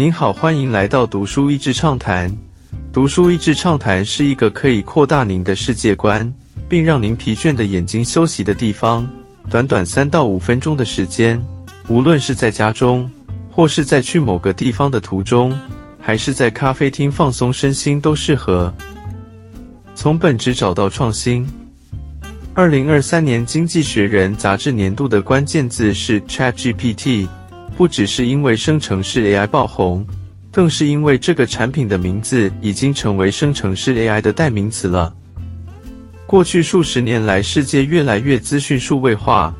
您好，欢迎来到读书益智畅谈。读书益智畅谈是一个可以扩大您的世界观，并让您疲倦的眼睛休息的地方。短短三到五分钟的时间，无论是在家中，或是在去某个地方的途中，还是在咖啡厅放松身心，都适合。从本质找到创新。二零二三年《经济学人》杂志年度的关键字是 ChatGPT，不只是因为生成式 AI 爆红，更是因为这个产品的名字已经成为生成式 AI 的代名词了。过去数十年来，世界越来越资讯数位化，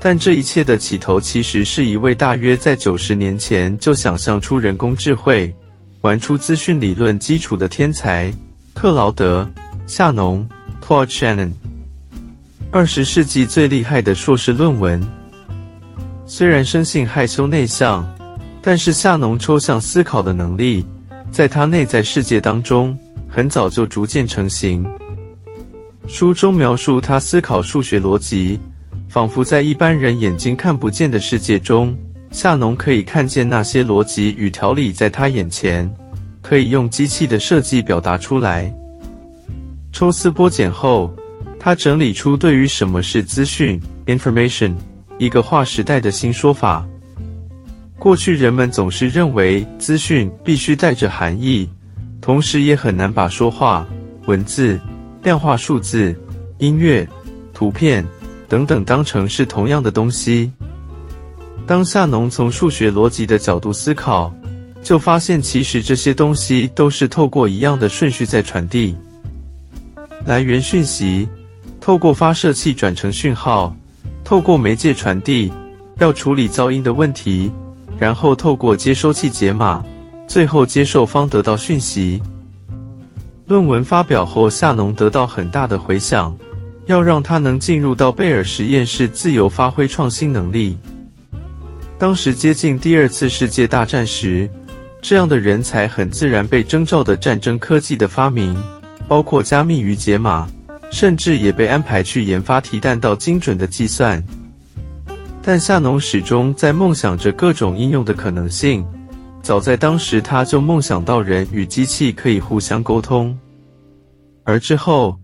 但这一切的起头其实是一位大约在九十年前就想象出人工智慧、玩出资讯理论基础的天才——克劳德·夏农 （Claude Shannon）。二十世纪最厉害的硕士论文。虽然生性害羞内向，但是夏农抽象思考的能力，在他内在世界当中，很早就逐渐成型。书中描述他思考数学逻辑，仿佛在一般人眼睛看不见的世界中，夏农可以看见那些逻辑与条理在他眼前，可以用机器的设计表达出来。抽丝剥茧后。他整理出对于什么是资讯 （information） 一个划时代的新说法。过去人们总是认为资讯必须带着含义，同时也很难把说话、文字、量化数字、音乐、图片等等当成是同样的东西。当夏农从数学逻辑的角度思考，就发现其实这些东西都是透过一样的顺序在传递来源讯息。透过发射器转成讯号，透过媒介传递，要处理噪音的问题，然后透过接收器解码，最后接受方得到讯息。论文发表后，夏农得到很大的回响，要让他能进入到贝尔实验室自由发挥创新能力。当时接近第二次世界大战时，这样的人才很自然被征召的战争科技的发明，包括加密与解码。甚至也被安排去研发提弹道精准的计算，但夏农始终在梦想着各种应用的可能性。早在当时，他就梦想到人与机器可以互相沟通。而之后，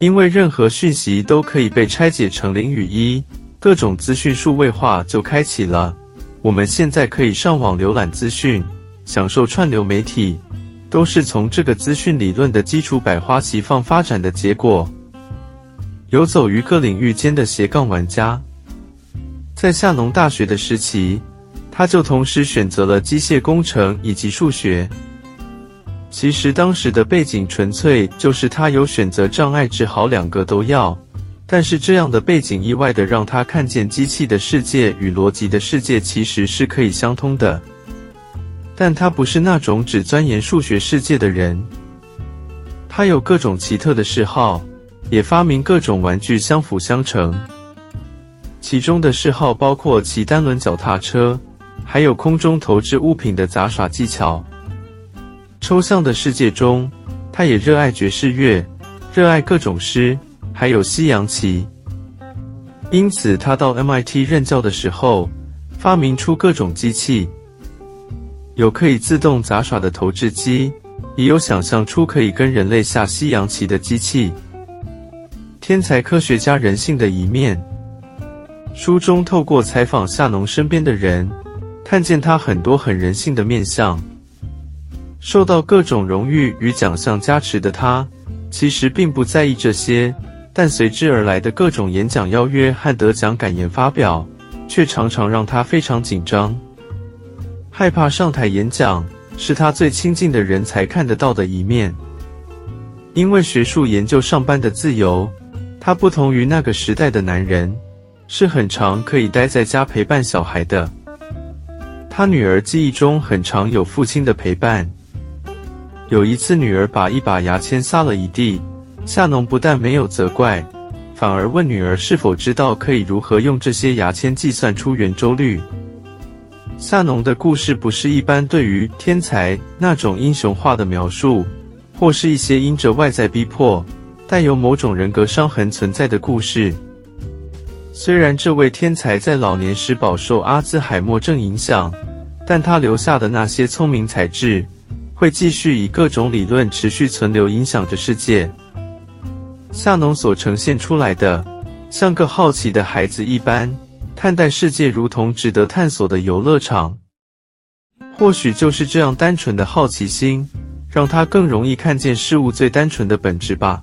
因为任何讯息都可以被拆解成零与一，各种资讯数位化就开启了。我们现在可以上网浏览资讯，享受串流媒体，都是从这个资讯理论的基础百花齐放发展的结果。游走于各领域间的斜杠玩家，在夏农大学的时期，他就同时选择了机械工程以及数学。其实当时的背景纯粹就是他有选择障碍，只好两个都要。但是这样的背景意外的让他看见机器的世界与逻辑的世界其实是可以相通的。但他不是那种只钻研数学世界的人，他有各种奇特的嗜好。也发明各种玩具相辅相成，其中的嗜好包括骑单轮脚踏车，还有空中投掷物品的杂耍技巧。抽象的世界中，他也热爱爵士乐，热爱各种诗，还有西洋棋。因此，他到 MIT 任教的时候，发明出各种机器，有可以自动杂耍的投掷机，也有想象出可以跟人类下西洋棋的机器。天才科学家人性的一面。书中透过采访夏农身边的人，看见他很多很人性的面相。受到各种荣誉与奖项加持的他，其实并不在意这些，但随之而来的各种演讲邀约和得奖感言发表，却常常让他非常紧张，害怕上台演讲，是他最亲近的人才看得到的一面。因为学术研究上班的自由。他不同于那个时代的男人，是很常可以待在家陪伴小孩的。他女儿记忆中很常有父亲的陪伴。有一次，女儿把一把牙签撒了一地，夏农不但没有责怪，反而问女儿是否知道可以如何用这些牙签计算出圆周率。夏农的故事不是一般对于天才那种英雄化的描述，或是一些因着外在逼迫。带有某种人格伤痕存在的故事。虽然这位天才在老年时饱受阿兹海默症影响，但他留下的那些聪明才智，会继续以各种理论持续存留，影响着世界。夏农所呈现出来的，像个好奇的孩子一般，看待世界如同值得探索的游乐场。或许就是这样单纯的好奇心，让他更容易看见事物最单纯的本质吧。